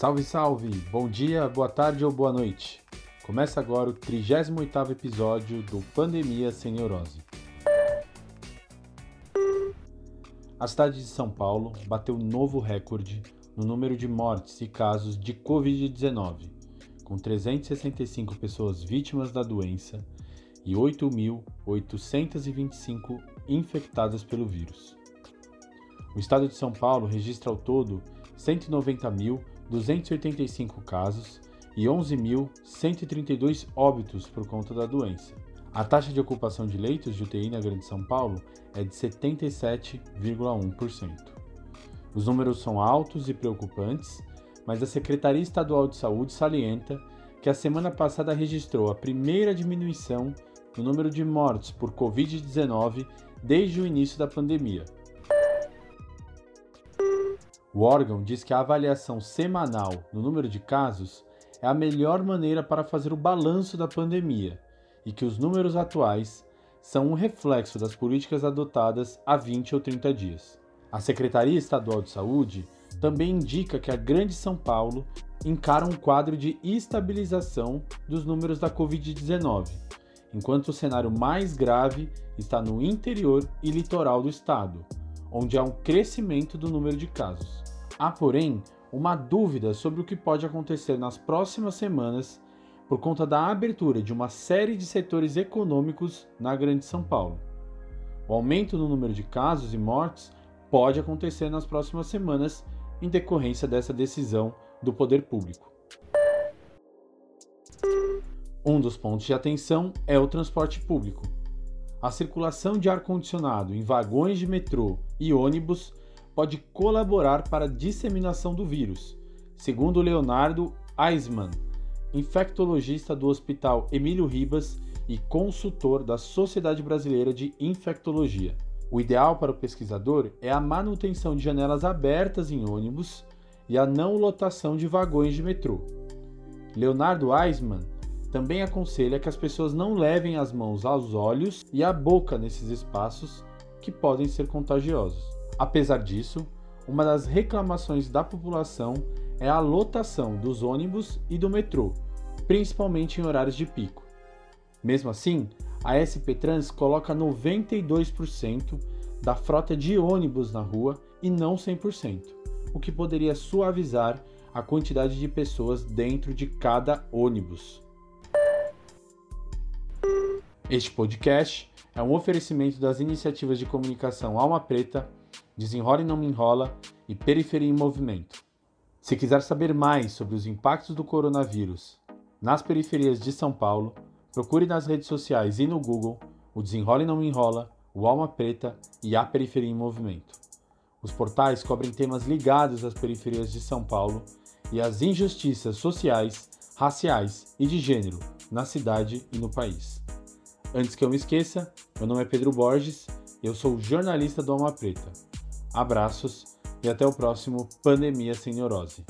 Salve, salve! Bom dia, boa tarde ou boa noite. Começa agora o 38º episódio do Pandemia Sem Neurose. A cidade de São Paulo bateu novo recorde no número de mortes e casos de Covid-19, com 365 pessoas vítimas da doença e 8.825 infectadas pelo vírus. O estado de São Paulo registra ao todo 190.285 casos e 11.132 óbitos por conta da doença. A taxa de ocupação de leitos de UTI na Grande São Paulo é de 77,1%. Os números são altos e preocupantes, mas a Secretaria Estadual de Saúde salienta que a semana passada registrou a primeira diminuição no número de mortes por Covid-19 desde o início da pandemia. O órgão diz que a avaliação semanal no número de casos é a melhor maneira para fazer o balanço da pandemia e que os números atuais são um reflexo das políticas adotadas há 20 ou 30 dias. A Secretaria Estadual de Saúde também indica que a Grande São Paulo encara um quadro de estabilização dos números da Covid-19, enquanto o cenário mais grave está no interior e litoral do estado, onde há um crescimento do número de casos. Há, porém, uma dúvida sobre o que pode acontecer nas próximas semanas por conta da abertura de uma série de setores econômicos na Grande São Paulo. O aumento no número de casos e mortes pode acontecer nas próximas semanas em decorrência dessa decisão do poder público. Um dos pontos de atenção é o transporte público. A circulação de ar-condicionado em vagões de metrô e ônibus pode colaborar para a disseminação do vírus, segundo Leonardo Eisman, infectologista do Hospital Emílio Ribas e consultor da Sociedade Brasileira de Infectologia. O ideal para o pesquisador é a manutenção de janelas abertas em ônibus e a não lotação de vagões de metrô. Leonardo Eisman também aconselha que as pessoas não levem as mãos aos olhos e à boca nesses espaços que podem ser contagiosos. Apesar disso, uma das reclamações da população é a lotação dos ônibus e do metrô, principalmente em horários de pico. Mesmo assim, a SP Trans coloca 92% da frota de ônibus na rua e não 100%, o que poderia suavizar a quantidade de pessoas dentro de cada ônibus. Este podcast é um oferecimento das iniciativas de comunicação Alma Preta, Desenrola e Não Me Enrola e Periferia em Movimento. Se quiser saber mais sobre os impactos do coronavírus nas periferias de São Paulo, procure nas redes sociais e no Google o Desenrola e Não Enrola, o Alma Preta e a Periferia em Movimento. Os portais cobrem temas ligados às periferias de São Paulo e às injustiças sociais, raciais e de gênero na cidade e no país. Antes que eu me esqueça, meu nome é Pedro Borges eu sou jornalista do Alma Preta. Abraços e até o próximo Pandemia Sem Neurose.